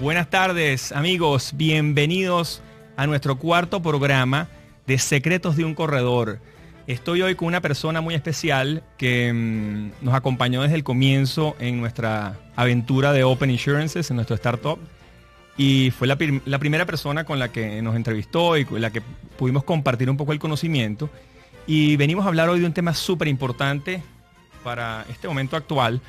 Buenas tardes amigos, bienvenidos a nuestro cuarto programa de Secretos de un Corredor. Estoy hoy con una persona muy especial que mm, nos acompañó desde el comienzo en nuestra aventura de Open Insurances, en nuestro startup. Y fue la, la primera persona con la que nos entrevistó y con la que pudimos compartir un poco el conocimiento. Y venimos a hablar hoy de un tema súper importante para este momento actual,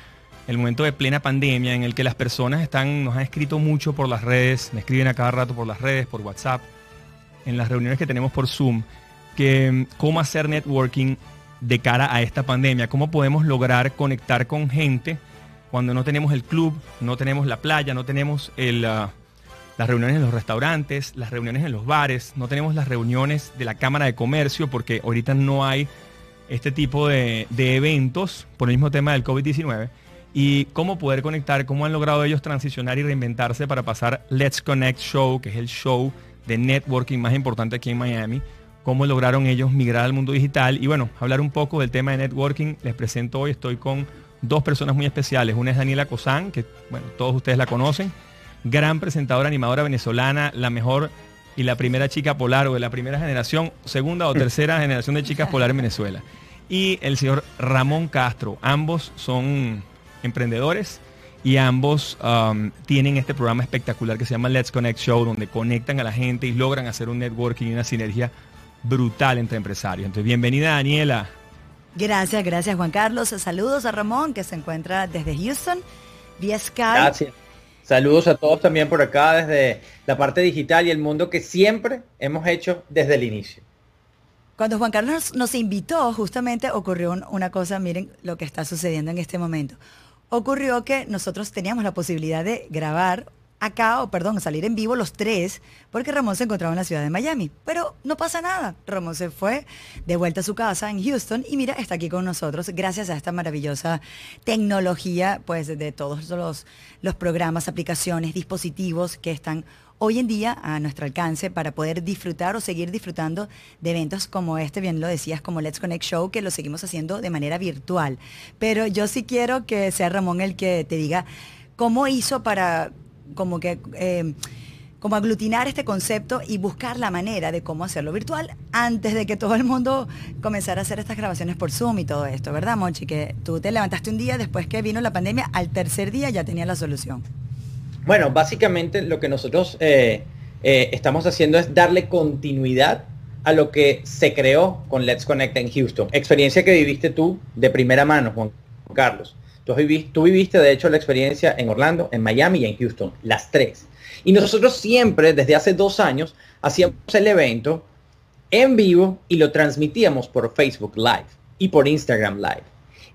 el momento de plena pandemia en el que las personas están, nos han escrito mucho por las redes, me escriben a cada rato por las redes, por WhatsApp, en las reuniones que tenemos por Zoom, que mm, cómo hacer networking de cara a esta pandemia, cómo podemos lograr conectar con gente cuando no tenemos el club, no tenemos la playa, no tenemos ah, las reuniones en los restaurantes, las reuniones en los bares, no tenemos las reuniones de la Cámara de Comercio porque ahorita no hay este tipo de eventos por el mismo tema del COVID-19 y cómo poder conectar, cómo han logrado ellos transicionar y reinventarse para pasar Let's Connect Show, que es el show de networking más importante aquí en Miami, cómo lograron ellos migrar al mundo digital y bueno, hablar un poco del tema de networking. Les presento hoy, estoy con dos personas muy especiales. Una es Daniela Cosán, que bueno, todos ustedes la conocen, gran presentadora animadora venezolana, la mejor y la primera chica polar o de la primera generación, segunda o tercera generación de chicas polar en Venezuela. Y el señor Ramón Castro, ambos son emprendedores y ambos um, tienen este programa espectacular que se llama Let's Connect Show, donde conectan a la gente y logran hacer un networking y una sinergia brutal entre empresarios. Entonces, bienvenida Daniela. Gracias, gracias Juan Carlos. Saludos a Ramón que se encuentra desde Houston, vía Skype. Gracias. Saludos a todos también por acá desde la parte digital y el mundo que siempre hemos hecho desde el inicio. Cuando Juan Carlos nos invitó, justamente ocurrió una cosa, miren lo que está sucediendo en este momento ocurrió que nosotros teníamos la posibilidad de grabar acá, o perdón, salir en vivo los tres, porque Ramón se encontraba en la ciudad de Miami. Pero no pasa nada. Ramón se fue de vuelta a su casa en Houston y mira, está aquí con nosotros gracias a esta maravillosa tecnología, pues de todos los, los programas, aplicaciones, dispositivos que están hoy en día a nuestro alcance para poder disfrutar o seguir disfrutando de eventos como este, bien lo decías, como Let's Connect Show, que lo seguimos haciendo de manera virtual. Pero yo sí quiero que sea Ramón el que te diga cómo hizo para como que... Eh, como aglutinar este concepto y buscar la manera de cómo hacerlo virtual antes de que todo el mundo comenzara a hacer estas grabaciones por Zoom y todo esto, ¿verdad, Monchi? Que tú te levantaste un día después que vino la pandemia, al tercer día ya tenía la solución. Bueno, básicamente lo que nosotros eh, eh, estamos haciendo es darle continuidad a lo que se creó con Let's Connect en Houston. Experiencia que viviste tú de primera mano, Juan Carlos. Tú viviste, tú viviste, de hecho, la experiencia en Orlando, en Miami y en Houston, las tres. Y nosotros siempre, desde hace dos años, hacíamos el evento en vivo y lo transmitíamos por Facebook Live y por Instagram Live.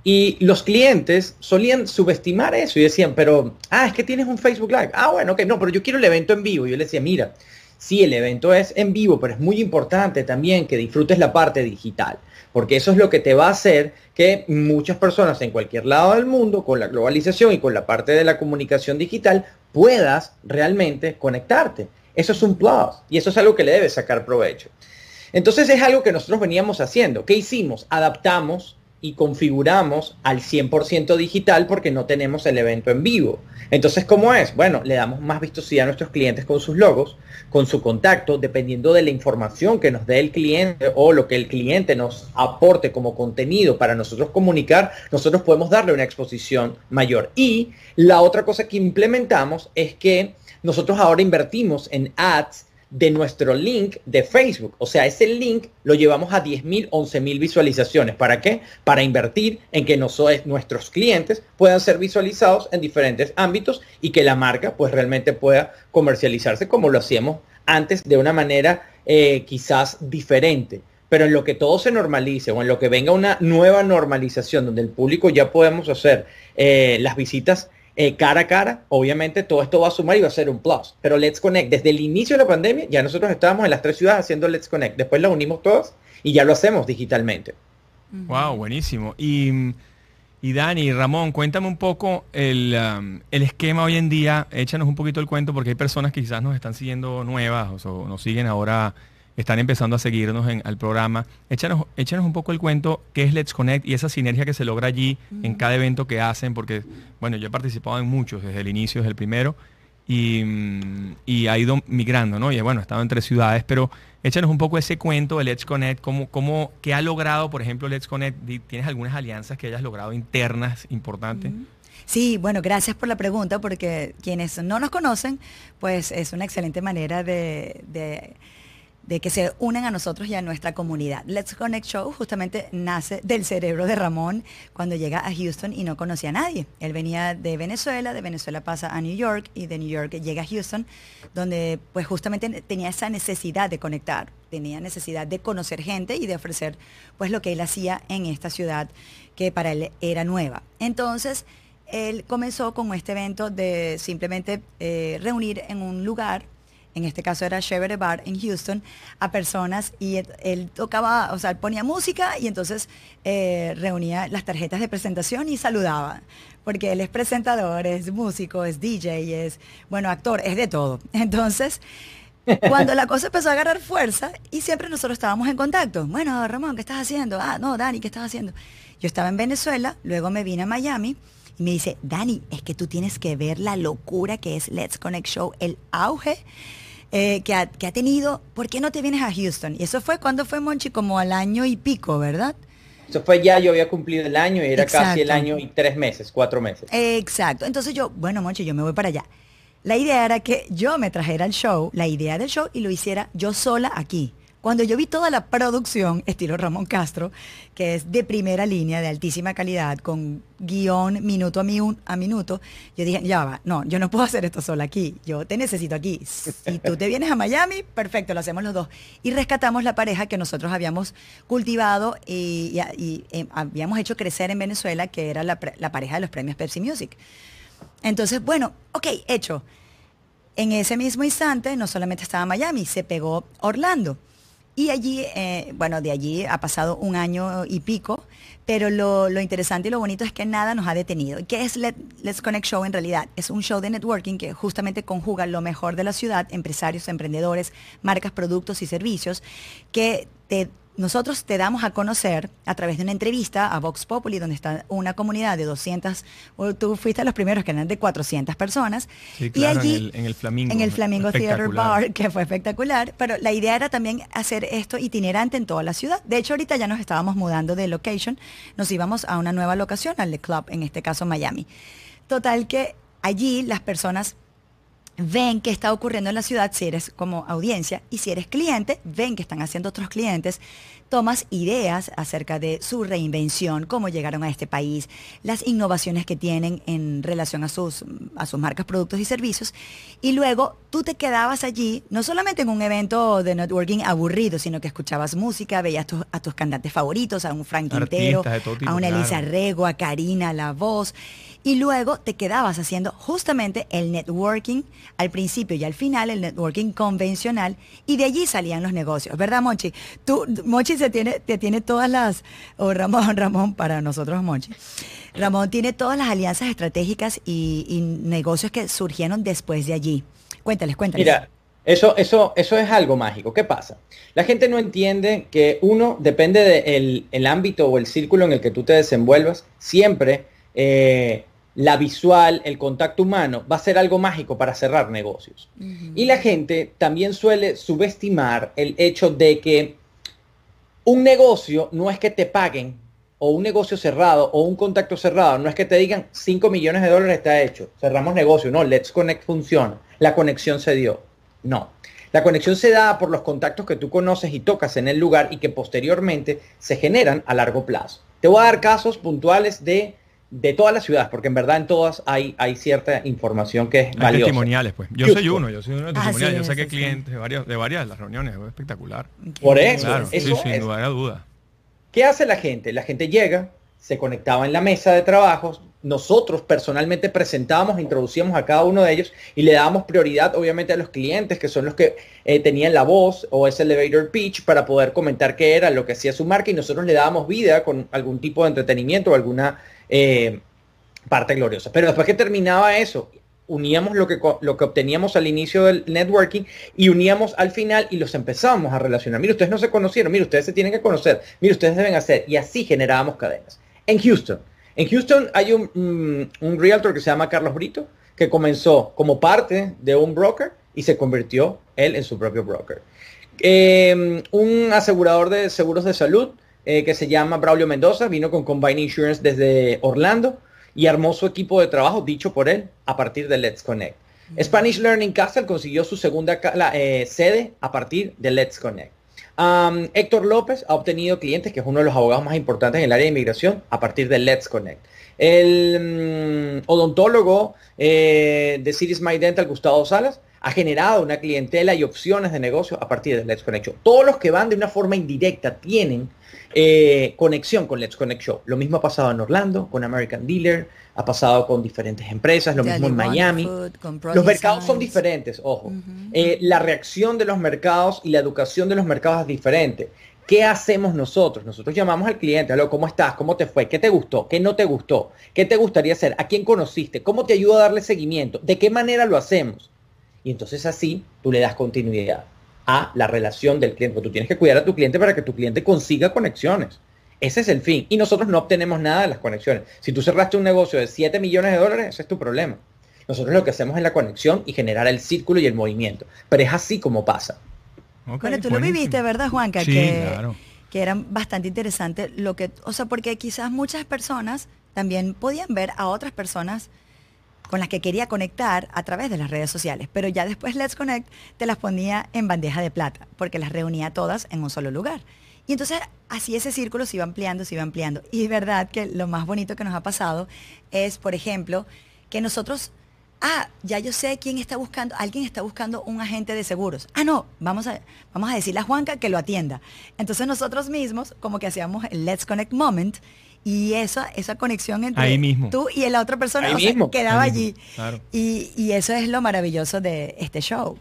Y los clientes solían subestimar eso y decían, pero, ah, es que tienes un Facebook Live. Ah, bueno, ok, no, pero yo quiero el evento en vivo. Yo les decía, mira, sí, el evento es en vivo, pero es muy importante también que disfrutes la parte digital, porque eso es lo que te va a hacer que muchas personas en cualquier lado del mundo, con la globalización y con la parte de la comunicación digital, puedas realmente conectarte. Eso es un plus y eso es algo que le debes sacar provecho. Entonces es algo que nosotros veníamos haciendo. ¿Qué hicimos? Adaptamos y configuramos al 100% digital porque no tenemos el evento en vivo. Entonces, ¿cómo es? Bueno, le damos más vistosidad a nuestros clientes con sus logos, con su contacto, dependiendo de la información que nos dé el cliente o lo que el cliente nos aporte como contenido para nosotros comunicar, nosotros podemos darle una exposición mayor. Y la otra cosa que implementamos es que nosotros ahora invertimos en ads de nuestro link de Facebook. O sea, ese link lo llevamos a 10.000, 11.000 visualizaciones. ¿Para qué? Para invertir en que nuestros clientes puedan ser visualizados en diferentes ámbitos y que la marca pues realmente pueda comercializarse como lo hacíamos antes de una manera eh, quizás diferente. pero en lo que todo se normalice o en lo que venga una nueva normalización donde el público ya podemos hacer eh, las visitas eh, cara a cara, obviamente todo esto va a sumar y va a ser un plus. Pero Let's Connect, desde el inicio de la pandemia, ya nosotros estábamos en las tres ciudades haciendo Let's Connect. Después la unimos todas y ya lo hacemos digitalmente. Wow, buenísimo. Y, y Dani, Ramón, cuéntame un poco el, um, el, esquema hoy en día. Échanos un poquito el cuento porque hay personas que quizás nos están siguiendo nuevas o nos siguen ahora están empezando a seguirnos en el programa. Échanos, échanos un poco el cuento, qué es Let's Connect y esa sinergia que se logra allí en cada evento que hacen, porque, bueno, yo he participado en muchos desde el inicio, desde el primero, y, mm, y ha ido migrando, ¿no? Y bueno, he estado en tres ciudades, pero échanos un poco ese cuento de Let's Connect, cómo, cómo, qué ha logrado, por ejemplo, Let's Connect. ¿Tienes algunas alianzas que hayas logrado internas importantes? Sí, bueno, gracias por la pregunta, porque quienes no nos conocen, pues es una excelente manera de de que se unen a nosotros y a nuestra comunidad. Let's Connect Show justamente nace del cerebro de Ramón cuando llega a Houston y no conocía a nadie. Él venía de Venezuela, de Venezuela pasa a New York y de New York llega a Houston, donde pues justamente tenía esa necesidad de conectar, tenía necesidad de conocer gente y de ofrecer pues lo que él hacía en esta ciudad que para él era nueva. Entonces, él comenzó con este evento de simplemente eh, reunir en un lugar en este caso era Chevrolet Bar en Houston, a personas y él, tocaba, o sea, ponía música y entonces eh, reunía las tarjetas de presentación y saludaba, porque él es presentador, es músico, es DJ, es, bueno, actor, es de todo. Entonces, cuando la cosa empezó a agarrar fuerza y siempre nosotros estábamos en contacto, bueno, Ramón, ¿qué estás haciendo? Ah, no, Dani, ¿qué estás haciendo? Yo estaba en Venezuela, luego me vine a Miami. Y me dice, Dani, es que tú tienes que ver la locura que es Let's Connect Show, el auge eh, que, ha, tenido, ¿por qué no te vienes a Houston? Y eso fue cuando fue Monchi, como al año y pico, ¿verdad? Eso fue ya, yo había cumplido el año y era casi el año y tres meses, cuatro meses. Exacto. Entonces yo, bueno, Monchi, yo me voy para allá. La idea era que yo me trajera el show, la idea del show, y lo hiciera yo sola aquí. Cuando yo vi toda la producción, estilo Ramón Castro, que es de primera línea, de altísima calidad, con guion minuto a, minuto, yo dije, ya va, no, yo no puedo hacer esto sola aquí, yo te necesito aquí. Si tú te vienes a Miami, perfecto, lo hacemos los dos. Y rescatamos la pareja que nosotros habíamos cultivado y, eh, habíamos hecho crecer en Venezuela, que era la, la pareja de los premios Pepsi Music. Entonces, bueno, ok, hecho. En ese mismo instante, no solamente estaba Miami, se pegó Orlando. Y allí, eh, bueno, de allí ha pasado un año y pico, pero lo, interesante y lo bonito es que nada nos ha detenido. ¿Qué es Let's Connect Show en realidad? Es un show de networking que justamente conjuga lo mejor de la ciudad, empresarios, emprendedores, marcas, productos y servicios, que te nosotros te damos a conocer a través de una entrevista a Vox Populi, donde está una comunidad de 200, tú fuiste los primeros que eran de 400 personas. y allí, en el, Flamingo. En el Flamingo Theater Bar, que fue espectacular. Pero la idea era también hacer esto itinerante en toda la ciudad. De hecho, ahorita ya nos estábamos mudando de location. Nos íbamos a una nueva locación, al The Club, en este caso Miami. Total que allí las personas ven qué está ocurriendo en la ciudad si eres como audiencia y si eres cliente, ven qué están haciendo otros clientes, tomas ideas acerca de su reinvención, cómo llegaron a este país, las innovaciones que tienen en relación a sus, a sus marcas, productos y servicios. Y luego tú te quedabas allí, no solamente en un evento de networking aburrido, sino que escuchabas música, veías a tus cantantes favoritos, a un Frank Quintero, a una Elisa Rego, a Karina La Voz y luego te quedabas haciendo justamente el networking al principio y al final, el networking convencional, y de allí salían los negocios, ¿verdad, Mochi? Tú, Mochi se tiene, te tiene todas las, o Ramón, Ramón, para nosotros, Mochi. Ramón tiene todas las alianzas estratégicas y, negocios que surgieron después de allí. Cuéntales, cuéntales. Mira, eso, eso, eso es algo mágico. ¿Qué pasa? La gente no entiende que uno, depende del el ámbito o el círculo en el que tú te desenvuelvas, siempre eh, la visual, el contacto humano, va a ser algo mágico para cerrar negocios. Y la gente también suele subestimar el hecho de que un negocio no es que te paguen, o un negocio cerrado, o un contacto cerrado, no es que te digan 5 millones de dólares está hecho, cerramos negocio, no, Let's Connect funciona, la conexión se dio. No, la conexión se da por los contactos que tú conoces y tocas en el lugar y que posteriormente se generan a largo plazo. Te voy a dar casos puntuales de de todas las ciudades, porque en verdad en todas hay, hay cierta información que es Hay valiosa. testimoniales, pues. Yo soy uno, yo soy uno de los Ah, testimoniales. sí, yo saqué sí, sí. clientes de varias, de varias de las reuniones, es espectacular. Por eso, Claro, sí, eso sin es. lugar a dudas. ¿Qué hace la gente? La gente llega, se conectaba en la mesa de trabajos, nosotros personalmente presentábamos, introducíamos a cada uno de ellos y le dábamos prioridad obviamente a los clientes que son los que eh, tenían la voz o ese elevator pitch para poder comentar qué era lo que hacía su marca y nosotros le dábamos vida con algún tipo de entretenimiento o alguna eh, parte gloriosa. Pero después que terminaba eso, uníamos lo que, lo que obteníamos al inicio del networking y uníamos al final y los empezábamos a relacionar. Mire, ustedes no se conocieron, mire, ustedes se tienen que conocer, mire, ustedes deben hacer. Y así generábamos cadenas. En Houston, en Houston hay un, mm, un realtor que se llama Carlos Brito, que comenzó como parte de un broker y se convirtió él en su propio broker. Eh, un asegurador de seguros de salud eh, que se llama Braulio Mendoza, vino con Combine Insurance desde Orlando y armó su equipo de trabajo, dicho por él, a partir de Let's Connect. Spanish Learning Castle consiguió su segunda eh, sede a partir de Let's Connect. Um, Héctor López ha obtenido clientes, que es uno de los abogados más importantes en el área de inmigración, a partir de Let's Connect. El mm, odontólogo eh, de Cities My Dental, Gustavo Salas, ha generado una clientela y opciones de negocio a partir de Let's Connect Show. Todos los que van de una forma indirecta tienen eh, conexión con Let's Connect Show. Lo mismo ha pasado en Orlando, con American Dealer, ha pasado con diferentes empresas, lo mismo en Miami. Los mercados son diferentes, ojo. Eh, la reacción de los mercados y la educación de los mercados es diferente. ¿Qué hacemos nosotros? Nosotros llamamos al cliente, "Aló, ¿cómo estás? ¿Cómo te fue? ¿Qué te gustó? ¿Qué no te gustó? ¿Qué te gustaría hacer? ¿A quién conociste? ¿Cómo te ayuda a darle seguimiento? ¿De qué manera lo hacemos? Y entonces así tú le das continuidad a la relación del cliente. Porque tú tienes que cuidar a tu cliente para que tu cliente consiga conexiones. Ese es el fin. Y nosotros no obtenemos nada de las conexiones. Si tú cerraste un negocio de 7 millones de dólares, ese es tu problema. Nosotros lo que hacemos es la conexión y generar el círculo y el movimiento. Pero es así como pasa. Ok, Bueno, tú lo viviste, ¿verdad, Juanca? Sí, que, claro. que era bastante interesante lo que, o sea, porque quizás muchas personas también podían ver a otras personas con las que quería conectar a través de las redes sociales, pero ya después Let's Connect te las ponía en bandeja de plata, porque las reunía todas en un solo lugar. Y entonces así ese círculo se iba ampliando, se iba ampliando. Y es verdad que lo más bonito que nos ha pasado es, por ejemplo, que nosotros ah, ya yo sé quién está buscando, alguien está buscando un agente de seguros. Ah, no, vamos a, vamos a decirle a Juanca que lo atienda. Entonces nosotros mismos como que hacíamos el Let's Connect Moment y esa, esa conexión entre Ahí mismo. tú y la otra persona Ahí o sea, quedaba Ahí allí. mismo, claro. Y, y eso es lo maravilloso de este show.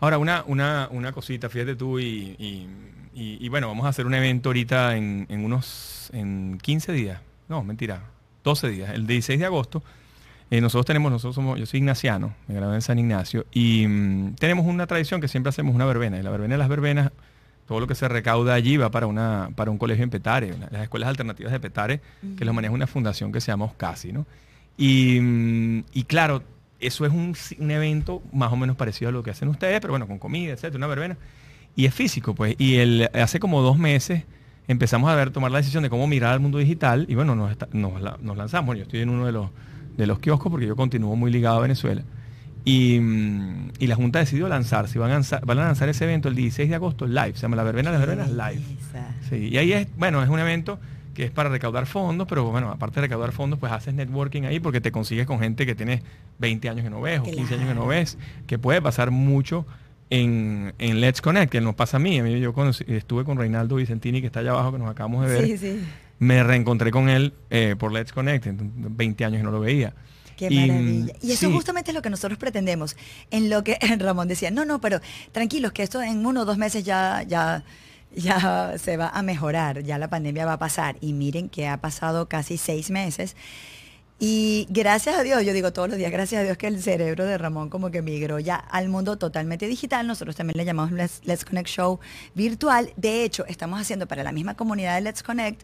Ahora, una, una, una cosita, fíjate tú, y, y- y- y bueno, vamos a hacer un evento ahorita en, en unos, en 15 días, no, mentira, 12 días, el 16 de agosto. Eh, nosotros tenemos, nosotros somos, yo soy ignaciano, me gradué en San Ignacio, y mm, tenemos una tradición que siempre hacemos una verbena, y la verbena de las verbenas, todo lo que se recauda allí va para, una, para un colegio en Petare, una- las escuelas alternativas de Petare, que lo maneja una fundación que se llama Oscasi, ¿no? Y, y claro, eso es un, un evento más o menos parecido a lo que hacen ustedes, pero bueno, con comida, etcétera, una verbena. Y es físico, pues. Y el, hace como dos meses empezamos a ver, tomar la decisión de cómo mirar al mundo digital y bueno, nos, está- nos, nos lanzamos. Yo estoy en uno de los, de los kioscos porque yo continúo muy ligado a Venezuela. Y, mm, y la Junta decidió lanzarse. Van a lanzar, van a lanzar ese evento el 16 de agosto live. Se llama La Verbena de las Verbenas Live. Sí, y ahí es, bueno, es un evento que es para recaudar fondos, pero bueno, aparte de recaudar fondos, pues haces networking ahí porque te consigues con gente que tiene 20 años que no ves o 15 años que no ves, que puede pasar mucho en, en Let's Connect, que nos pasa a mí. A mí yo conocí- estuve con Reinaldo Vicentini, que está allá abajo, que nos acabamos de ver. Sí, sí. Me reencontré con él eh, por Let's Connect, entonces, 20 años que no lo veía. Qué Y, maravilla. Y eso sí. justamente es lo que nosotros pretendemos. En lo que Ramón decía, no, no, pero tranquilos, que esto en uno o dos meses ya, ya, ya se va a mejorar, ya la pandemia va a pasar. Y miren que ha pasado casi seis meses. Y gracias a Dios, yo digo todos los días, gracias a Dios que el cerebro de Ramón como que migró ya al mundo totalmente digital. Nosotros también le llamamos Let's, Let's Connect Show virtual. De hecho, estamos haciendo para la misma comunidad de Let's Connect,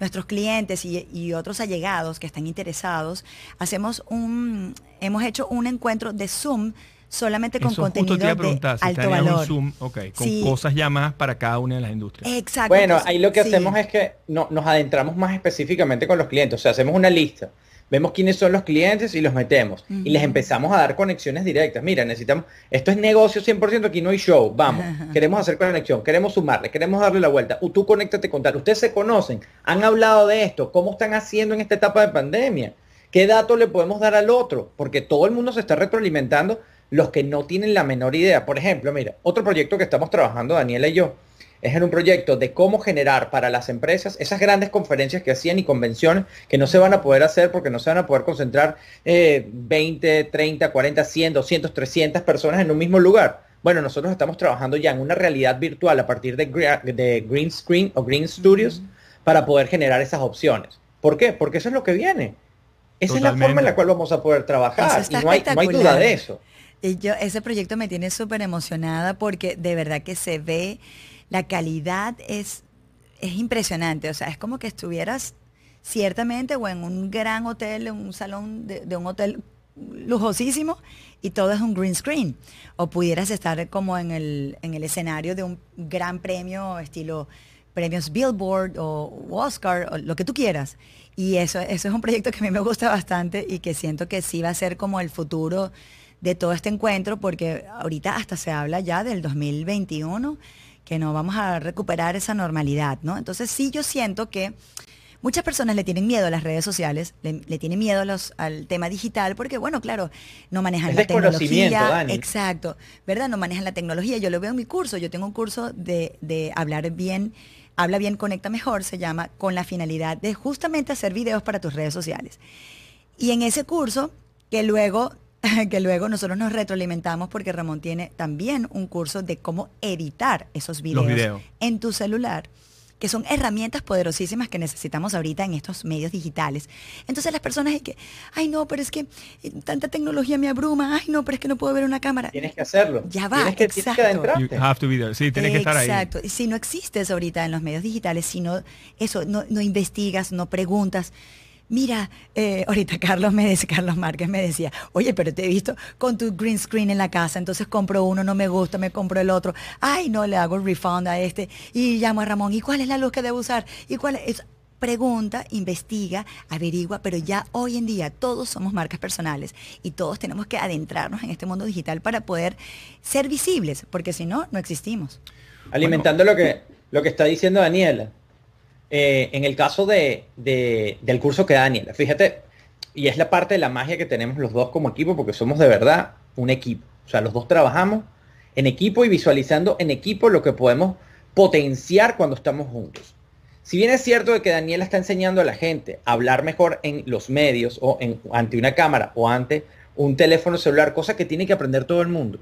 nuestros clientes y, y otros allegados que están interesados, hacemos un, hemos hecho un encuentro de Zoom solamente con Eso justo contenido te iba a de si alto valor. un Zoom, ok, con Sí. cosas ya más para cada una de las industrias. Exacto. Bueno, ahí lo que sí. hacemos es que no, nos adentramos más específicamente con los clientes. O sea, hacemos una lista vemos quiénes son los clientes y los metemos. Y les empezamos a dar conexiones directas. Mira, necesitamos, esto es negocio 100%, aquí no hay show, vamos, queremos hacer conexión, queremos sumarle, queremos darle la vuelta. Tú conéctate con tal. Ustedes se conocen, han hablado de esto, cómo están haciendo en esta etapa de pandemia. ¿Qué datos le podemos dar al otro? Porque todo el mundo se está retroalimentando los que no tienen la menor idea. Por ejemplo, mira, otro proyecto que estamos trabajando, Daniela y yo, es en un proyecto de cómo generar para las empresas esas grandes conferencias que hacían y convenciones que no se van a poder hacer porque no se van a poder concentrar 20, 30, 40, 100, 200, 300 personas en un mismo lugar. Bueno, nosotros estamos trabajando ya en una realidad virtual a partir de, de Green Screen o Green Studios para poder generar esas opciones. ¿Por qué? Porque eso es lo que viene. Esa es la forma en la cual vamos a poder trabajar y no hay, no hay duda de eso. Y yo, ese proyecto me tiene súper emocionada porque de verdad que se ve la calidad es, es impresionante. O sea, es como que estuvieras ciertamente o en un gran hotel, en un salón de, un hotel lujosísimo y todo es un green screen. O pudieras estar como en el, en el escenario de un gran premio estilo premios Billboard o Oscar o lo que tú quieras. Y eso, eso es un proyecto que a mí me gusta bastante y que siento que sí va a ser como el futuro de todo este encuentro porque ahorita hasta se habla ya del 2021 que no vamos a recuperar esa normalidad, ¿no? Entonces sí yo siento que muchas personas le tienen miedo a las redes sociales, le, tienen miedo los, al tema digital, porque bueno, claro, no manejan la tecnología. Exacto, ¿verdad? No manejan la tecnología. Yo lo veo en mi curso, yo tengo un curso de, de hablar bien, habla bien, conecta mejor, se llama, con la finalidad de justamente hacer videos para tus redes sociales. Y en ese curso, que luego que luego nosotros nos retroalimentamos porque Ramón tiene también un curso de cómo editar esos videos, en tu celular que son herramientas poderosísimas que necesitamos ahorita en estos medios digitales. Entonces las personas es que, ay no, pero es que eh, tanta tecnología me abruma, ay no, pero es que no puedo ver una cámara. Tienes que hacerlo. Ya va, tienes que, exacto. Sí, tienes que estar ahí. Exacto. Si no existes ahorita en los medios digitales, si no, eso, no, no investigas, no preguntas, mira, eh, ahorita Carlos me decía, Carlos Márquez me decía, oye, pero te he visto con tu green screen en la casa, entonces compro uno, no me gusta, me compro el otro, ay, no, le hago refund a este, y llamo a Ramón, ¿y cuál es la luz que debo usar? ¿Y cuál es? pregunta, investiga, averigua, pero ya hoy en día todos somos marcas personales y todos tenemos que adentrarnos en este mundo digital para poder ser visibles, porque si no, no existimos. Alimentando lo, que, lo que está diciendo Daniela, eh, en el caso de, del curso que Daniel, fíjate, y es la parte de la magia que tenemos los dos como equipo, porque somos de verdad un equipo. O sea, los dos trabajamos en equipo y visualizando en equipo lo que podemos potenciar cuando estamos juntos. Si bien es cierto de que Daniela está enseñando a la gente a hablar mejor en los medios o en, ante una cámara o ante un teléfono celular, cosa que tiene que aprender todo el mundo.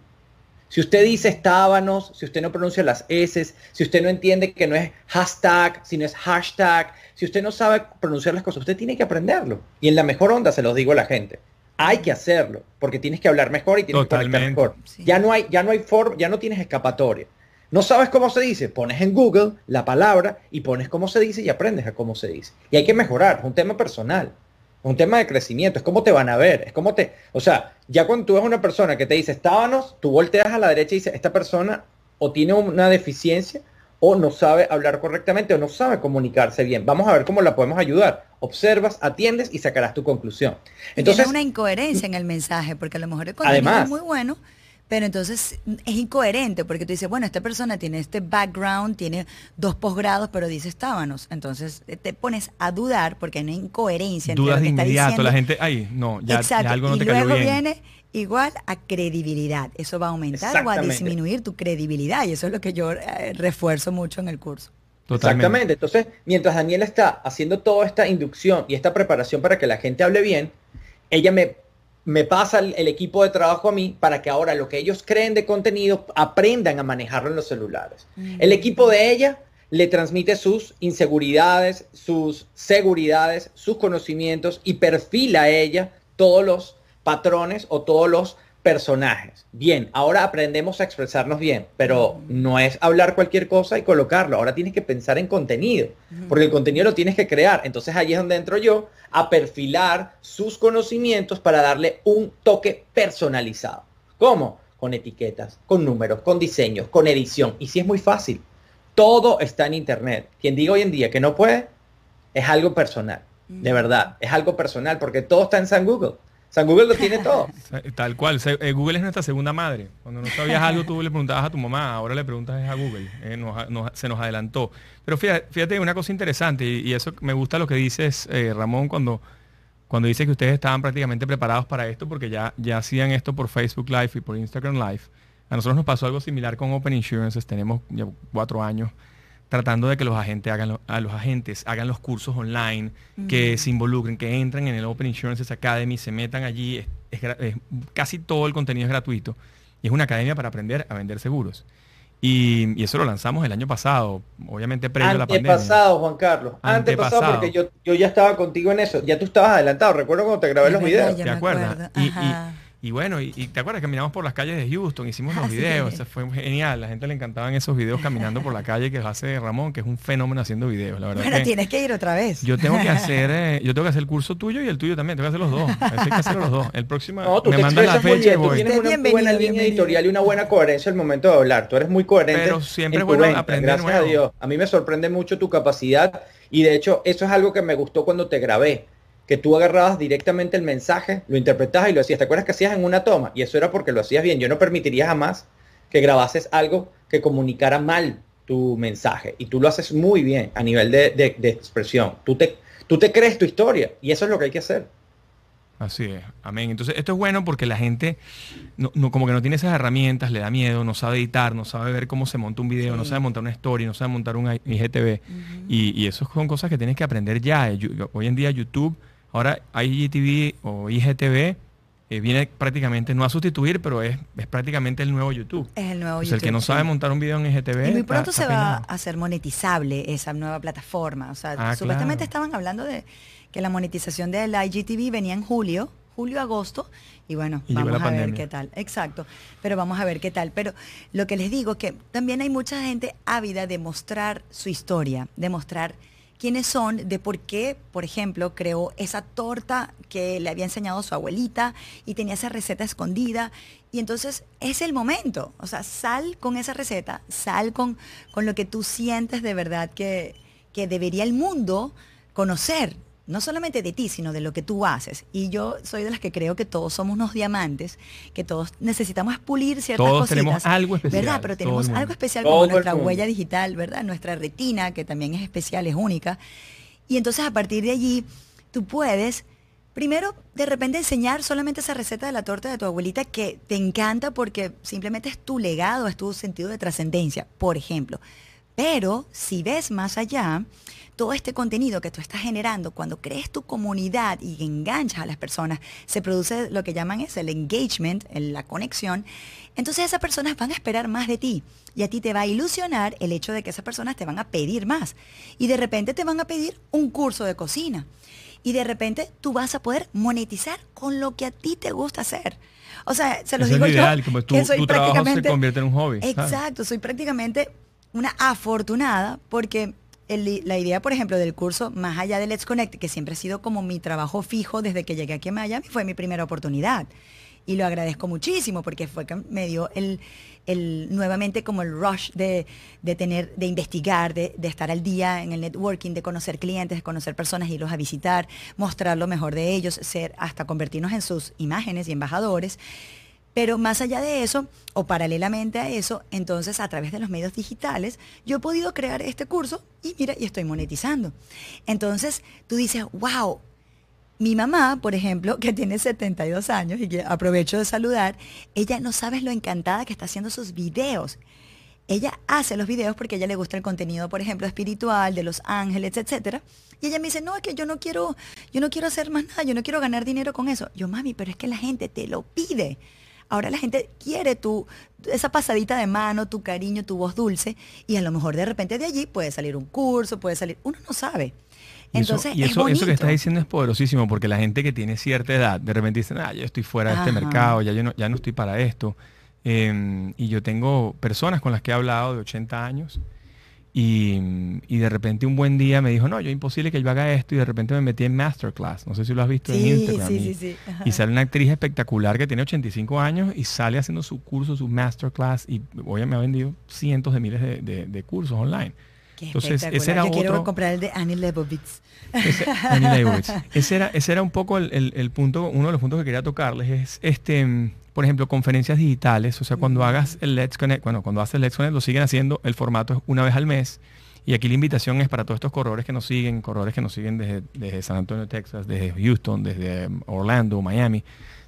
Si usted dice estábanos, si usted no pronuncia las S, si usted no entiende que no es hashtag, sino es hashtag, si usted no sabe pronunciar las cosas, usted tiene que aprenderlo. Y en la mejor onda se los digo a la gente. Hay que hacerlo, porque tienes que hablar mejor y tienes que conectar mejor. Ya no hay, ya no hay forma, ya no tienes escapatoria. No sabes cómo se dice, pones en Google la palabra y pones cómo se dice y aprendes a cómo se dice. Y hay que mejorar, es un tema personal un tema de crecimiento, es cómo te van a ver, es cómo te, o sea, ya cuando tú ves una persona que te dice estábanos, tú volteas a la derecha y dices, esta persona o tiene una deficiencia o no sabe hablar correctamente o no sabe comunicarse bien. Vamos a ver cómo la podemos ayudar. Observas, atiendes y sacarás tu conclusión. Entonces, tiene una incoherencia en el mensaje, porque a lo mejor el contenido es muy bueno, pero entonces es incoherente porque tú dices, bueno, esta persona tiene este background, tiene dos posgrados, pero dice estábanos. Entonces eh, te pones a dudar porque hay una incoherencia. Dudas entre lo que de inmediato, la gente, ay, no, ya, algo no te y luego viene igual a credibilidad. Eso va a aumentar o a disminuir tu credibilidad y eso es lo que yo eh, refuerzo mucho en el curso. Totalmente. Exactamente. Entonces, mientras Daniela está haciendo toda esta inducción y esta preparación para que la gente hable bien, ella me me pasa el, equipo de trabajo a mí para que ahora lo que ellos creen de contenido aprendan a manejarlo en los celulares. Mm. El equipo de ella le transmite sus inseguridades, sus seguridades, sus conocimientos y perfila a ella todos los patrones o todos los personajes. Bien, ahora aprendemos a expresarnos bien, pero no es hablar cualquier cosa y colocarlo. Ahora tienes que pensar en contenido, porque el contenido lo tienes que crear. Entonces allí es donde entro yo a perfilar sus conocimientos para darle un toque personalizado. ¿Cómo? Con etiquetas, con números, con diseños, con edición. Y si es muy fácil. Todo está en Internet. Quien diga hoy en día que no puede, es algo personal. De verdad, es algo personal porque todo está en San Google. San Google lo tiene todo. Tal cual. Eh, Google es nuestra segunda madre. Cuando no sabías algo, tú le preguntabas a tu mamá. Ahora le preguntas a Google. Eh, se nos adelantó. Pero fíjate, fíjate una cosa interesante. Y, eso me gusta lo que dices, eh, Ramón, cuando, cuando dices que ustedes estaban prácticamente preparados para esto porque ya, ya hacían esto por Facebook Live y por Instagram Live. A nosotros nos pasó algo similar con Open Insurances. Tenemos ya cuatro años tratando de que los agentes hagan, a los agentes hagan los cursos online, que se involucren, que entren en el Open Insurance Academy, se metan allí. casi todo el contenido es gratuito. Y es una academia para aprender a vender seguros. Y, eso lo lanzamos el año pasado, obviamente previo a la pandemia. pasado Juan Carlos. Antepasado, pasado porque yo, ya estaba contigo en eso. Ya tú estabas adelantado. Recuerdo cuando te grabé los videos. ¿Te acuerdas? Y bueno, y, te acuerdas, caminamos por las calles de Houston, hicimos los ah, videos, fue genial, la gente le encantaban esos videos caminando por la calle que hace Ramón, que es un fenómeno haciendo videos, la verdad. Bueno, tienes que ir otra vez. Yo tengo que hacer, eh, yo tengo que hacer el curso tuyo y el tuyo también, tengo que hacer los dos. Hay que hacer los dos. El próximo me mandan la fecha Tú tienes una buena línea editorial y una buena coherencia al momento de hablar. Tú eres muy coherente. Pero siempre es bueno aprender Gracias a Dios. A mí me sorprende mucho tu capacidad y de hecho eso es algo que me gustó cuando te grabé que tú agarrabas directamente el mensaje, lo interpretabas y lo hacías. ¿Te acuerdas que hacías en una toma? Y eso era porque lo hacías bien. Yo no permitiría jamás que grabases algo que comunicara mal tu mensaje. Y tú lo haces muy bien a nivel de, expresión. Tú te, tú te crees tu historia y eso es lo que hay que hacer. Así es, amén. Entonces, esto es bueno porque la gente no, como que no tiene esas herramientas, le da miedo, no sabe editar, no sabe ver cómo se monta un video, no sabe montar una story, no sabe montar un IGTV. y, y, eso son cosas que tienes que aprender ya. Hoy en día YouTube Ahora IGTV o IGTV eh, viene prácticamente, no a sustituir, pero es, es, prácticamente el nuevo YouTube. Es el nuevo YouTube. El que no sabe montar un video en IGTV. Y muy pronto se va a hacer monetizable esa nueva plataforma. O sea, ah, supuestamente estaban hablando de que la monetización del IGTV venía en julio, julio, agosto, y bueno, vamos a ver qué tal. Exacto, pero vamos a ver qué tal. Pero lo que les digo es que también hay mucha gente ávida de mostrar su historia, de mostrar quiénes son, de por qué, por ejemplo, creó esa torta que le había enseñado su abuelita y tenía esa receta escondida. Y entonces es el momento. O sea, sal con esa receta, sal con, con lo que tú sientes de verdad que, que debería el mundo conocer no solamente de ti, sino de lo que tú haces. Y yo soy de las que creo que todos somos unos diamantes, que todos necesitamos pulir ciertas todos tenemos algo especial. ¿Verdad? Pero tenemos algo especial como nuestra huella digital, ¿verdad? Nuestra retina, que también es especial, es única. Y entonces a partir de allí, tú puedes, primero, de repente enseñar solamente esa receta de la torta de tu abuelita que te encanta porque simplemente es tu legado, es tu sentido de trascendencia, por ejemplo. Pero si ves más allá, todo este contenido que tú estás generando, cuando crees tu comunidad y enganchas a las personas, se produce lo que llaman es el engagement, la conexión. Entonces esas personas van a esperar más de ti y a ti te va a ilusionar el hecho de que esas personas te van a pedir más. Y de repente te van a pedir un curso de cocina. Y de repente tú vas a poder monetizar con lo que a ti te gusta hacer. O sea, se los digo es ideal, como tu, tu trabajo se convierte en un hobby. Exacto, soy prácticamente una afortunada porque la idea, por ejemplo, del curso Más allá de Let's Connect, que siempre ha sido como mi trabajo fijo desde que llegué aquí a Miami, fue mi primera oportunidad. Y lo agradezco muchísimo porque fue que me dio el, nuevamente como el rush de, tener, de investigar, de, de, estar al día en el networking, de conocer clientes, de conocer personas, irlos a visitar, mostrar lo mejor de ellos, ser hasta convertirnos en sus imágenes y embajadores. Pero más allá de eso, o paralelamente a eso, entonces a través de los medios digitales, yo he podido crear este curso y mira, y estoy monetizando. Entonces tú dices, wow, mi mamá, por ejemplo, que tiene 72 años y que aprovecho de saludar, ella no sabes lo encantada que está haciendo sus videos. Ella hace los videos porque a ella le gusta el contenido, por ejemplo, espiritual, de los ángeles, etcétera. Y ella me dice, no, es que yo no quiero, yo no quiero hacer más nada, yo no quiero ganar dinero con eso. Yo, mami, pero es que la gente te lo pide. Ahora la gente quiere tu, esa pasadita de mano, tu cariño, tu voz dulce, y a lo mejor de repente de allí puede salir un curso, puede salir, uno no sabe. Entonces, y eso, eso, que estás diciendo es poderosísimo, porque la gente que tiene cierta edad, de repente dice, ah, yo estoy fuera de este mercado, ya, yo no, ya no estoy para esto. Em, y yo tengo personas con las que he hablado de 80 años y, de repente un buen día me dijo, no, yo imposible que yo haga esto y de repente me metí en Masterclass. No sé si lo has visto en Instagram. Sí, y, sí, y, sale una actriz espectacular que tiene 85 años y sale haciendo su curso, su Masterclass y hoy me ha vendido cientos de miles de, cursos online. Entonces, ese era Yo quiero otro- comprar el de Annie Leibovitz. ese, Annie Leibovitz. Ese era, ese era un poco el, el- el punto, uno de los puntos que quería tocarles. Es este, por ejemplo, conferencias digitales. O sea, cuando hagas el Let's Connect, bueno, cuando haces el Let's Connect lo siguen haciendo, el formato es una vez al mes. Y aquí la invitación es para todos estos corredores que nos siguen, corredores que nos siguen desde, desde San Antonio, Texas, desde Houston, desde um, Orlando, Miami,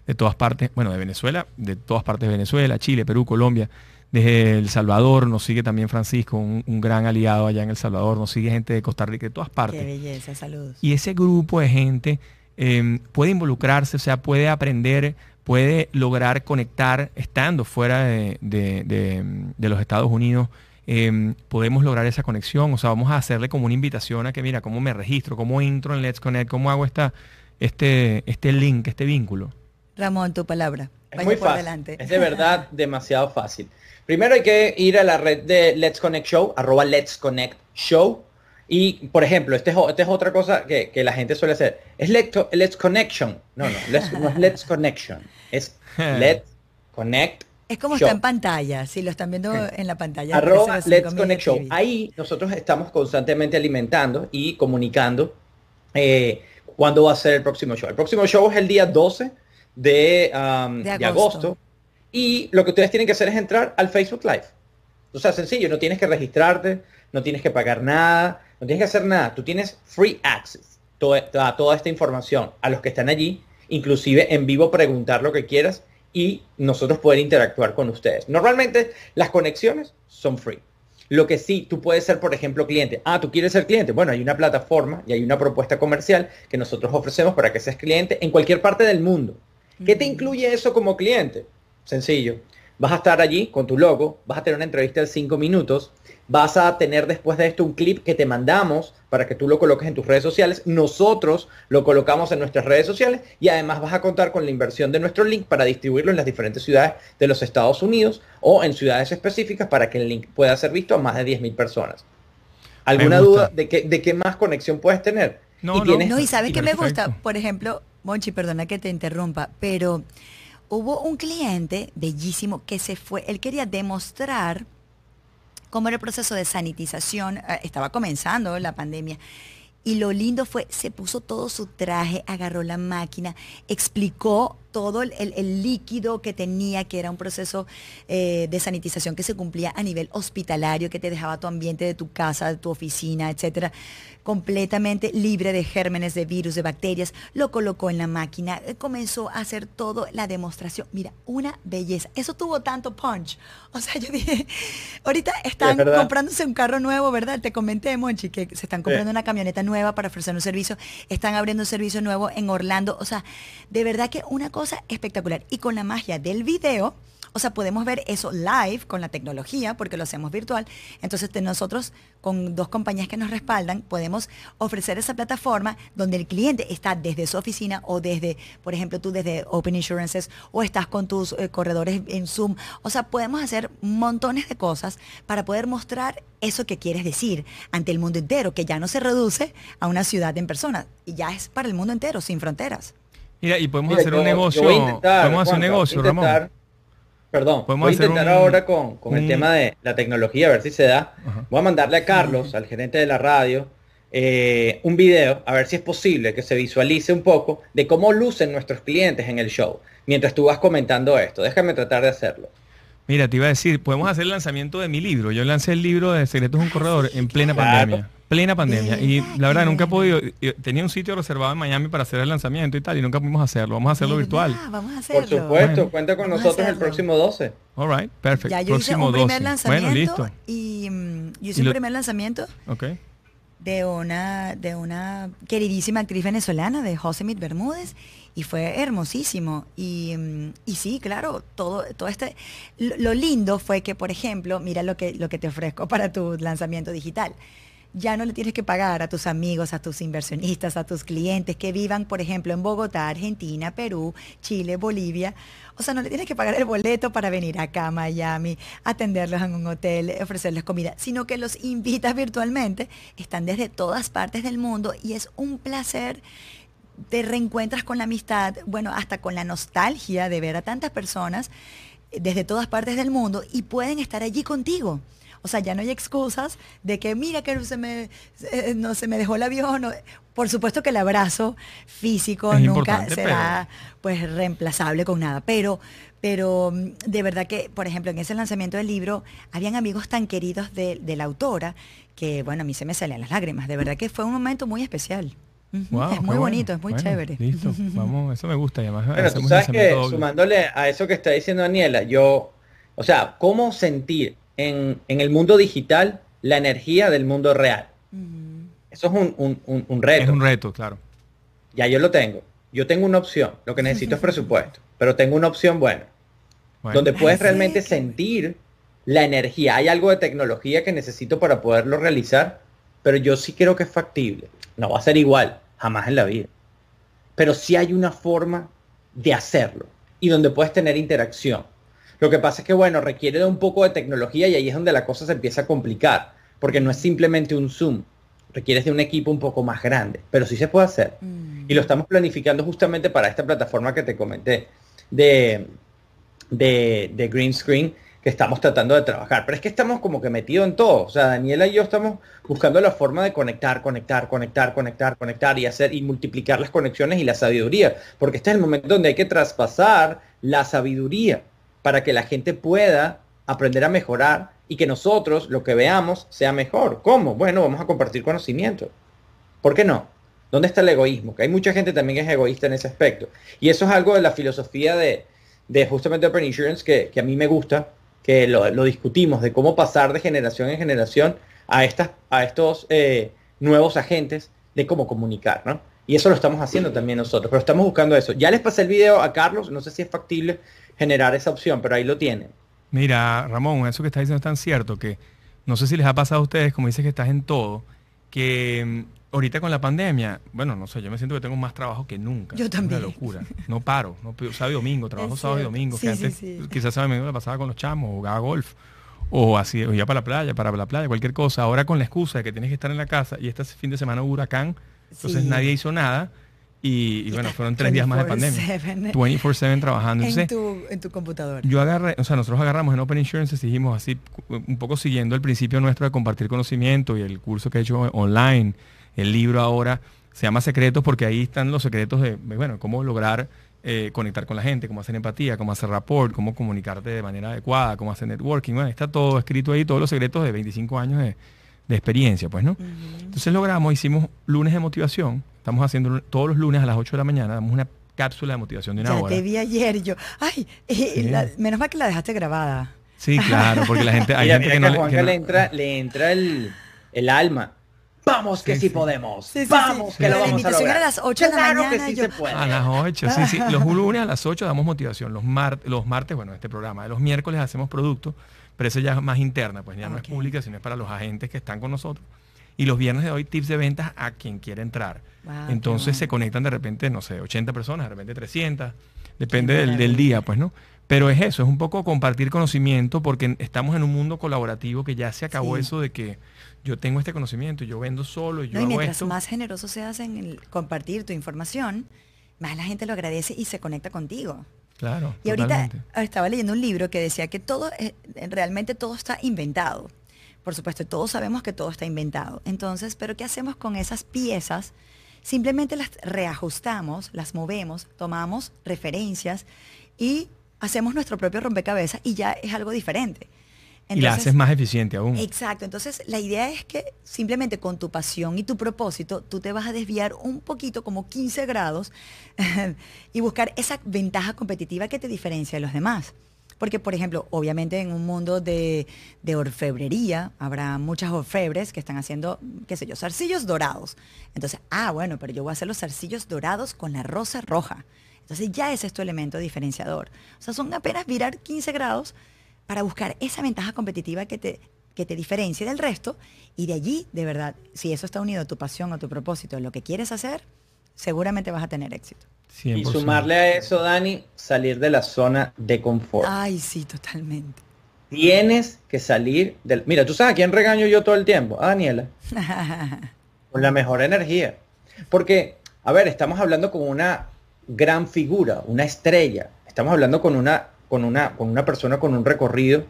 de todas partes, bueno, de Venezuela, de todas partes de Venezuela, Chile, Perú, Colombia, desde El Salvador, nos sigue también Francisco, un, un gran aliado allá en El Salvador, nos sigue gente de Costa Rica, de todas partes. Qué belleza, saludos. Y ese grupo de gente eh, puede involucrarse, o sea, puede aprender, puede lograr conectar estando fuera de, de- de- de los Estados Unidos. eh, podemos lograr esa conexión, o sea, vamos a hacerle como una invitación a que, mira, cómo me registro, cómo entro en Let's Connect, cómo hago esta, este, este link, este vínculo. Ramón, tu palabra. Es Vaya muy por fácil. delante. Es de verdad demasiado fácil. Primero hay que ir a la red de Let's Connect Show, arroba Let's Connect Show. Y, por ejemplo, esta es, esta es otra cosa que, que la gente suele hacer. Es Let's, Let's Connection. No, no, let's- no es Let's Connection. Es Let's Connect Es como Show. está en pantalla, si lo están viendo en la pantalla. Arroba 305 Let's Connect Show. Ahí nosotros estamos constantemente alimentando y comunicando eh, cuándo va a ser el próximo show. El próximo show es el día 12 de, um, De de agosto. agosto. Y lo que ustedes tienen que hacer es entrar al Facebook Live. O sea, sencillo, no tienes que registrarte, no tienes que pagar nada, no tienes que hacer nada. Tú tienes free access to- a toda esta información a los que están allí, inclusive en vivo preguntar lo que quieras y nosotros poder interactuar con ustedes. Normalmente las conexiones son free. Lo que sí, tú puedes ser, por ejemplo, cliente. Ah, tú quieres ser cliente. Bueno, hay una plataforma y hay una propuesta comercial que nosotros ofrecemos para que seas cliente en cualquier parte del mundo. ¿Qué te incluye eso como cliente? Sencillo. Vas a estar allí con tu logo, vas a tener una entrevista de 5 minutos, vas a tener después de esto un clip que te mandamos para que tú lo coloques en tus redes sociales. Nosotros lo colocamos en nuestras redes sociales y además vas a contar con la inversión de nuestro link para distribuirlo en las diferentes ciudades de los Estados Unidos o en ciudades específicas para que el link pueda ser visto a más de 10.000 personas. ¿Alguna duda de qué, de qué más conexión puedes tener? No, Y no. tienes- No, y sabes que me gusta, por ejemplo, Monchi, perdona que te interrumpa, pero hubo un cliente bellísimo que se fue, él quería demostrar cómo era el proceso de sanitización, eh, estaba comenzando la pandemia. Y lo lindo fue, se puso todo su traje, agarró la máquina, explicó todo el, líquido que tenía, que era un proceso eh, de sanitización que se cumplía a nivel hospitalario, que te dejaba tu ambiente de tu casa, de tu oficina, etcétera, completamente libre de gérmenes, de virus, de bacterias. Lo colocó en la máquina, eh, comenzó a hacer todo la demostración. Mira, una belleza. Eso tuvo tanto punch. O sea, yo dije, ahorita están comprándose un carro nuevo, ¿verdad? Te comenté, Monchi, que se están comprando Sí. una camioneta nueva para ofrecer un servicio. Están abriendo un servicio nuevo en Orlando. O sea, de verdad que una cosa espectacular. Y con la magia del video, o sea, podemos ver eso live con la tecnología, porque lo hacemos virtual. Entonces, nosotros, con dos compañías que nos respaldan, podemos ofrecer esa plataforma donde el cliente está desde su oficina o desde, por ejemplo, tú desde Open Insurances o estás con tus eh, corredores en Zoom. O sea, podemos hacer montones de cosas para poder mostrar eso que quieres decir ante el mundo entero, que ya no se reduce a una ciudad en persona, y ya es para el mundo entero, sin fronteras. Mira, y podemos Mira, hacer yo- un negocio, intentar, podemos hacer un negocio, intentar- Ramón. Perdón, Podemos voy a intentar un- ahora con, con el tema de la tecnología, a ver si se da. Ajá. Voy a mandarle a Carlos, al gerente de la radio, eh, un video, a ver si es posible que se visualice un poco de cómo lucen nuestros clientes en el show, mientras tú vas comentando esto. Déjame tratar de hacerlo. Mira, te iba a decir, podemos hacer el lanzamiento de mi libro. Yo lancé el libro de Secretos de un Corredor en plena Claro. pandemia. Plena pandemia. Y la verdad, nunca he podido. Tenía un sitio reservado en Miami para hacer el lanzamiento y tal, y nunca pudimos hacerlo. Vamos a hacerlo virtual. Vamos a hacerlo. Por supuesto, Bueno. cuenta con Vamos nosotros el próximo 12. All right, perfecto. Ya yo hice Próximo un primer 12. lanzamiento Bueno, listo. y mm, yo hice Y un lo- primer lanzamiento Ok. de una de una queridísima actriz venezolana de Josemit Bermúdez y fue hermosísimo y, mm, y sí claro todo todo este lo, lindo fue que por ejemplo mira lo que lo que te ofrezco para tu lanzamiento digital ya no le tienes que pagar a tus amigos, a tus inversionistas, a tus clientes que vivan, por ejemplo, en Bogotá, Argentina, Perú, Chile, Bolivia. O sea, no le tienes que pagar el boleto para venir acá a Miami, atenderlos en un hotel, ofrecerles comida, sino que los invitas virtualmente. Están desde todas partes del mundo y es un placer te reencuentras con la amistad, bueno, hasta con la nostalgia de ver a tantas personas eh, desde todas partes del mundo y pueden estar allí contigo. O sea, ya no hay excusas de que mira que no se me, eh, no se me dejó el avión. por supuesto que el abrazo físico nunca será pues reemplazable con nada, pero pero mm, de verdad que, por ejemplo, en ese lanzamiento del libro, habían amigos tan queridos de, la autora que, bueno, a mí se me salían las lágrimas. De verdad que fue un momento muy especial. Es muy bonito, es muy chévere. Listo, vamos, eso me gusta. además, bueno, tú sabes que sumándole a eso que está diciendo Daniela, yo, o sea, ¿cómo sentir en, el mundo digital la energía del mundo real? Eso es un, un, reto. Es un reto, claro. Ya yo lo tengo. Yo tengo una opción. Lo que necesito es presupuesto. Pero tengo una opción buena donde puedes realmente sentir la energía. Hay algo de tecnología que necesito para poderlo realizar, pero yo sí creo que es factible. No va a ser igual, jamás en la vida. Pero sí hay una forma de hacerlo y donde puedes tener interacción. Lo que pasa es que, bueno, requiere de un poco de tecnología y ahí es donde la cosa se empieza a complicar, porque no es simplemente un Zoom, requiere de un equipo un poco más grande, pero sí se puede hacer. Mm. Y lo estamos planificando justamente para esta plataforma que te comenté de, de, green screen que estamos tratando de trabajar. Pero es que estamos como que metidos en todo. O sea, Daniela y yo estamos buscando la forma de conectar, conectar, conectar, conectar, conectar y hacer y multiplicar las conexiones y la sabiduría. Porque este es el momento donde hay que traspasar la sabiduría para que la gente pueda aprender a mejorar y que nosotros lo que veamos sea mejor. ¿Cómo? Bueno, vamos a compartir conocimiento. ¿Por qué no? ¿Dónde está el egoísmo? Que hay mucha gente también que es egoísta en ese aspecto. Y eso es algo de la filosofía de, de justamente Open Insurance que, a mí me gusta, que lo, discutimos, de cómo pasar de generación en generación a, estas, a estos eh, nuevos agentes de cómo comunicar, ¿no? Y eso lo estamos haciendo también nosotros, pero estamos buscando eso. Ya les pasé el video a Carlos, no sé si es factible generar esa opción, pero ahí lo tienen. Mira, Ramón, eso que estás diciendo es tan cierto que no sé si les ha pasado a ustedes, como dices que estás en todo, que mm, ahorita con la pandemia, bueno, no sé, yo me siento que tengo más trabajo que nunca. Yo también. una locura. No paro. No, sábado y domingo, trabajo sábado y domingo. que antes quizás sábado y domingo la pasaba con los chamos, jugaba golf. O así, o ya para la playa, para la playa, cualquier cosa. Ahora con la excusa de que tienes que estar en la casa y este fin de semana hubo huracán, entonces nadie hizo nada. Y, bueno, fueron tres días más de pandemia. 24/7 trabajando. En, tu, en tu computadora. Yo agarré, o sea, nosotros agarramos en Open Insurance, dijimos así, un poco siguiendo el principio nuestro de compartir conocimiento y el curso que he hecho online el libro ahora se llama Secretos porque ahí están los secretos de, bueno, cómo lograr eh, conectar con la gente, cómo hacer empatía, cómo hacer rapport, cómo comunicarte de manera adecuada, cómo hacer networking. Bueno, está todo escrito ahí, todos los secretos de 25 años de, experiencia, pues, ¿no? Entonces logramos, hicimos lunes de motivación, estamos haciendo todos los lunes a las 8 de la mañana, damos una cápsula de motivación de una ya te vi ayer yo. Ay, menos mal que la dejaste grabada. Sí, claro, porque la gente... Hay gente que, no, le, entra, le entra el, el alma. Vamos que sí, podemos. vamos que lo vamos a lograr. a las 8 de la mañana. Que sí se puede. A las 8, sí, sí. Los lunes a las 8 damos motivación. Los, los martes, bueno, este programa. Los miércoles hacemos producto, pero eso ya es más interna, pues ya no es pública, sino es para los agentes que están con nosotros. Y los viernes de hoy tips de ventas a quien quiere entrar. Entonces se conectan de repente, no sé, 80 personas, de repente 300, depende del, del día, pues, ¿no? Pero es eso, es un poco compartir conocimiento porque estamos en un mundo colaborativo que ya se acabó eso de que yo tengo este conocimiento, yo vendo solo, yo no, y mientras más generoso seas en el compartir tu información, más la gente lo agradece y se conecta contigo. Claro. Y ahorita estaba leyendo un libro que decía que todo, eh, realmente todo está inventado. Por supuesto, todos sabemos que todo está inventado. Entonces, ¿pero qué hacemos con esas piezas? Simplemente las reajustamos, las movemos, tomamos referencias y hacemos nuestro propio rompecabezas y ya es algo diferente y la haces más eficiente aún. Exacto. Entonces, la idea es que simplemente con tu pasión y tu propósito, tú te vas a desviar un poquito, como 15 grados, y buscar esa ventaja competitiva que te diferencia de los demás. Porque, por ejemplo, obviamente en un mundo de, de, orfebrería habrá muchas orfebres que están haciendo, qué sé yo, zarcillos dorados. Entonces, ah, bueno, pero yo voy a hacer los zarcillos dorados con la rosa roja. Entonces ya ese es tu elemento diferenciador. O sea, son apenas virar 15 grados para buscar esa ventaja competitiva que te, que te diferencie del resto y de allí, de verdad, si eso está unido a tu pasión, o tu propósito, lo que quieres hacer, seguramente vas a tener éxito. Y sumarle a eso, Dani, salir de la zona de confort. Ay, sí, totalmente. Tienes que salir del... Mira, tú sabes a quién regaño yo todo el tiempo, a Daniela. con la mejor energía. Porque, a ver, estamos hablando con una gran figura, una estrella. Estamos hablando con una con una, con una persona con un recorrido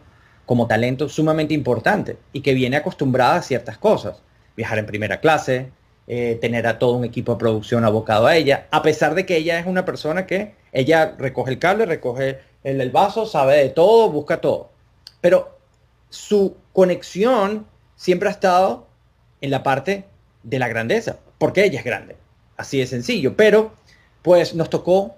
como talento sumamente importante y que viene acostumbrada a ciertas cosas. Viajar en primera clase, eh, tener a todo un equipo de producción abocado a ella, a pesar de que ella es una persona que ella recoge el cable, recoge el, el vaso, sabe de todo, busca todo. Pero su conexión siempre ha estado en la parte de la grandeza, porque ella es grande, así de sencillo. Pero pues nos tocó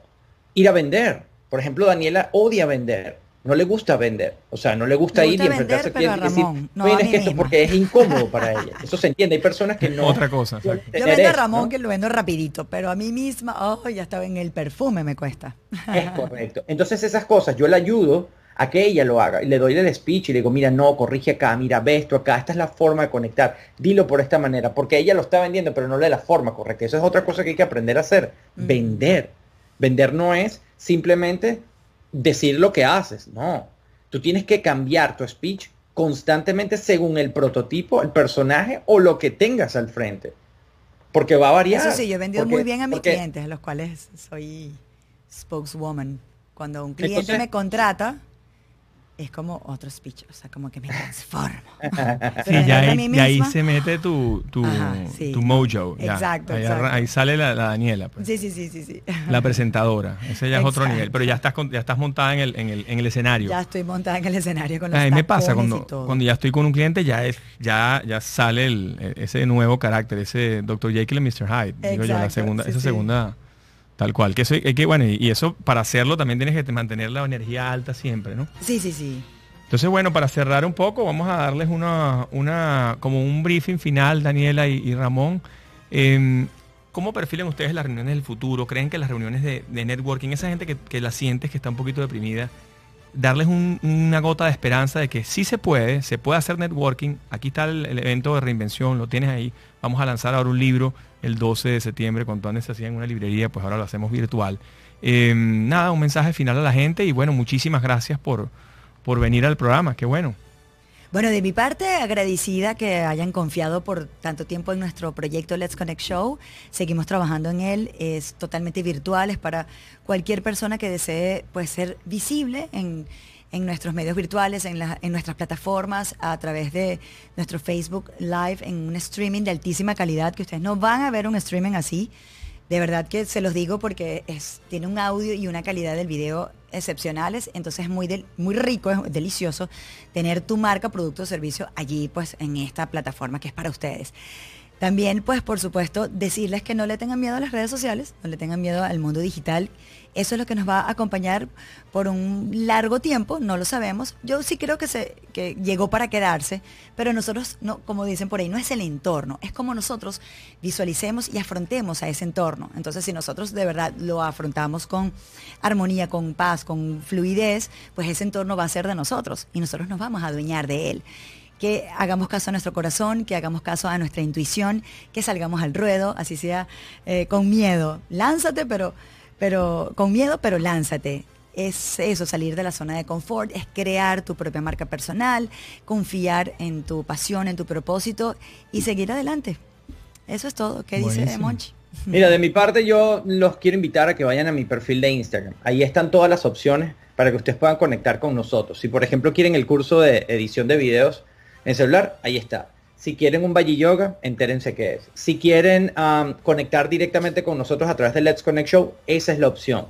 ir a vender. Por ejemplo, Daniela odia vender no le gusta vender. O sea, no le gusta, ir y enfrentarse a clientes y decir, no, es que esto porque es incómodo para ella. Eso se entiende. Hay personas que no. Otra cosa. Yo, vendo a Ramón que lo vendo rapidito, pero a mí misma, oh, ya estaba en el perfume, me cuesta. Es correcto. Entonces esas cosas yo le ayudo a que ella lo haga. Y le doy el speech y le digo, mira, no, corrige acá, mira, ve esto acá, esta es la forma de conectar, dilo por esta manera, porque ella lo está vendiendo, pero no le da la forma correcta. Eso es otra cosa que hay que aprender a hacer, vender. Vender no es simplemente decir lo que haces, no. Tú tienes que cambiar tu speech constantemente según el prototipo, el personaje o lo que tengas al frente. Porque va a variar. Eso sí, yo he vendido muy bien a mis clientes, a los cuales soy spokeswoman. Cuando un cliente me contrata, es como otro speech, o sea, como que me transformo. sí, ya ahí, y ahí se mete tu, tu, tu mojo. Exacto, ahí, exacto. ahí, sale la, Daniela. Pues. Sí, sí, sí, sí, sí. La presentadora. Ese ya es otro nivel. Pero ya estás, ya estás montada en el, en, el, en el escenario. Ya estoy montada en el escenario con los A mí me pasa cuando, cuando ya estoy con un cliente, ya es, ya, ya sale el, e, ese nuevo carácter, ese Dr. Jekyll y Mr. Hyde. Digo yo, la segunda, esa segunda Tal cual, que eso, que, bueno, y, eso para hacerlo también tienes que mantener la energía alta siempre, ¿no? Sí, sí, sí. Entonces, bueno, para cerrar un poco, vamos a darles una, una como un briefing final, Daniela y, Ramón. Em, ¿Cómo perfilan ustedes las reuniones del futuro? ¿Creen que las reuniones de, networking, esa gente que, que, la sientes que está un poquito deprimida, darles una gota de esperanza de que sí se puede, se puede hacer networking. Aquí está el, evento de reinvención, lo tienes ahí. Vamos a lanzar ahora un libro el 12 de septiembre, cuando antes se hacía en una librería, pues ahora lo hacemos virtual. Em, nada, un mensaje final a la gente y bueno, muchísimas gracias por, por venir al programa, qué bueno. Bueno, de mi parte, agradecida que hayan confiado por tanto tiempo en nuestro proyecto Let's Connect Show. Seguimos trabajando en él, es totalmente virtual, es para cualquier persona que desee pues, ser visible en, nuestros medios virtuales, en, en, nuestras plataformas, a través de nuestro Facebook Live, en un streaming de altísima calidad, que ustedes no van a ver un streaming así. De verdad que se los digo porque es, tiene un audio y una calidad del video excepcionales, entonces es muy, muy rico, es delicioso tener tu marca, producto o servicio allí pues en esta plataforma que es para ustedes. También, pues, por supuesto, decirles que no le tengan miedo a las redes sociales, no le tengan miedo al mundo digital. Eso es lo que nos va a acompañar por un largo tiempo, no lo sabemos. Yo sí creo que, se, que llegó para quedarse, pero nosotros, no, como dicen por ahí, no es el entorno, es como nosotros visualicemos y afrontemos a ese entorno. Entonces, si nosotros de verdad lo afrontamos con armonía, con paz, con fluidez, pues ese entorno va a ser de nosotros y nosotros nos vamos a adueñar de él que hagamos caso a nuestro corazón, que hagamos caso a nuestra intuición, que salgamos al ruedo, así sea eh, con miedo. Lánzate, pero, pero con miedo, pero lánzate. Es eso, salir de la zona de confort, es crear tu propia marca personal, confiar en tu pasión, en tu propósito y seguir adelante. Eso es todo. ¿Qué dice Monchi? Mira, de mi parte yo los quiero invitar a que vayan a mi perfil de Instagram. Ahí están todas las opciones para que ustedes puedan conectar con nosotros. Si por ejemplo quieren el curso de edición de videos, en celular, ahí está. Si quieren un Valle Yoga, entérense qué es. Si quieren conectar directamente con nosotros a través de Let's Connect Show, esa es la opción.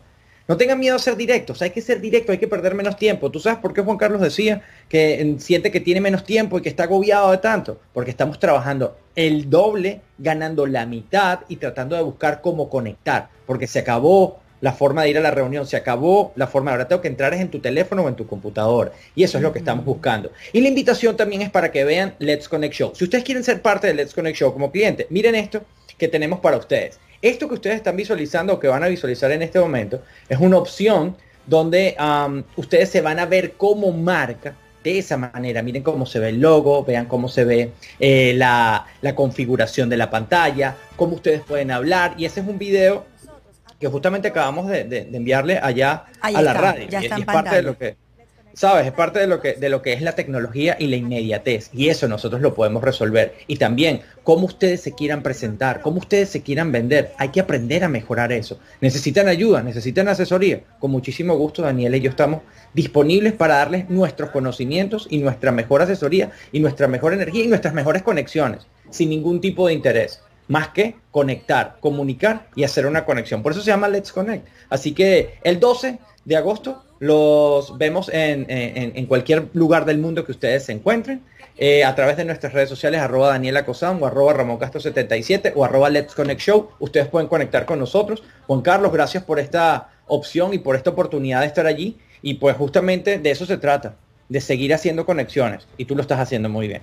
No tengan miedo a ser directos, hay que ser directo, hay que perder menos tiempo. ¿Tú sabes por qué Juan Carlos decía que siente que tiene menos tiempo y que está agobiado de tanto? Porque estamos trabajando el doble, ganando la mitad y tratando de buscar cómo conectar. Porque se acabó la forma de ir a la reunión, se acabó la forma, ahora tengo que entrar es en tu teléfono o en tu computadora. Y eso es lo que estamos buscando. Y la invitación también es para que vean Let's Connect Show. Si ustedes quieren ser parte de Let's Connect Show como cliente, miren esto que tenemos para ustedes. Esto que ustedes están visualizando o que van a visualizar en este momento es una opción donde ustedes se van a ver como marca de esa manera. Miren cómo se ve el logo, vean cómo se ve eh, la, la configuración de la pantalla, cómo ustedes pueden hablar. Y ese es un video que justamente acabamos de, enviarle allá a la radio. Ya está parte de lo que sabes, es parte de lo que de lo que es la tecnología y la inmediatez y eso nosotros lo podemos resolver. Y también cómo ustedes se quieran presentar, cómo ustedes se quieran vender, hay que aprender a mejorar eso. Necesitan ayuda, necesitan asesoría. Con muchísimo gusto Daniel y yo estamos disponibles para darles nuestros conocimientos y nuestra mejor asesoría y nuestra mejor energía y nuestras mejores conexiones sin ningún tipo de interés más que conectar, comunicar y hacer una conexión. Por eso se llama Let's Connect. Así que el 12 de agosto los vemos en, cualquier lugar del mundo que ustedes se encuentren. Eh, a través de nuestras redes sociales, arroba Daniela Cosán o arroba Ramón Castro 77 o arroba Let's Connect Show. Ustedes pueden conectar con nosotros. Juan Carlos, gracias por esta opción y por esta oportunidad de estar allí. Y pues justamente de eso se trata, de seguir haciendo conexiones. Y tú lo estás haciendo muy bien.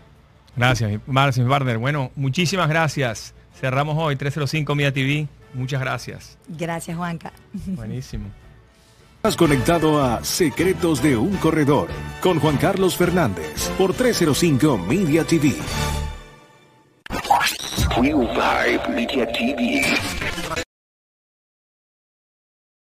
Gracias, Marcin Barder. Bueno, muchísimas gracias. Cerramos hoy 305 Media TV. Muchas gracias. Gracias, Juanca. Buenísimo. Has conectado a Secretos de un Corredor con Juan Carlos Fernández por 305 Media TV. Media TV.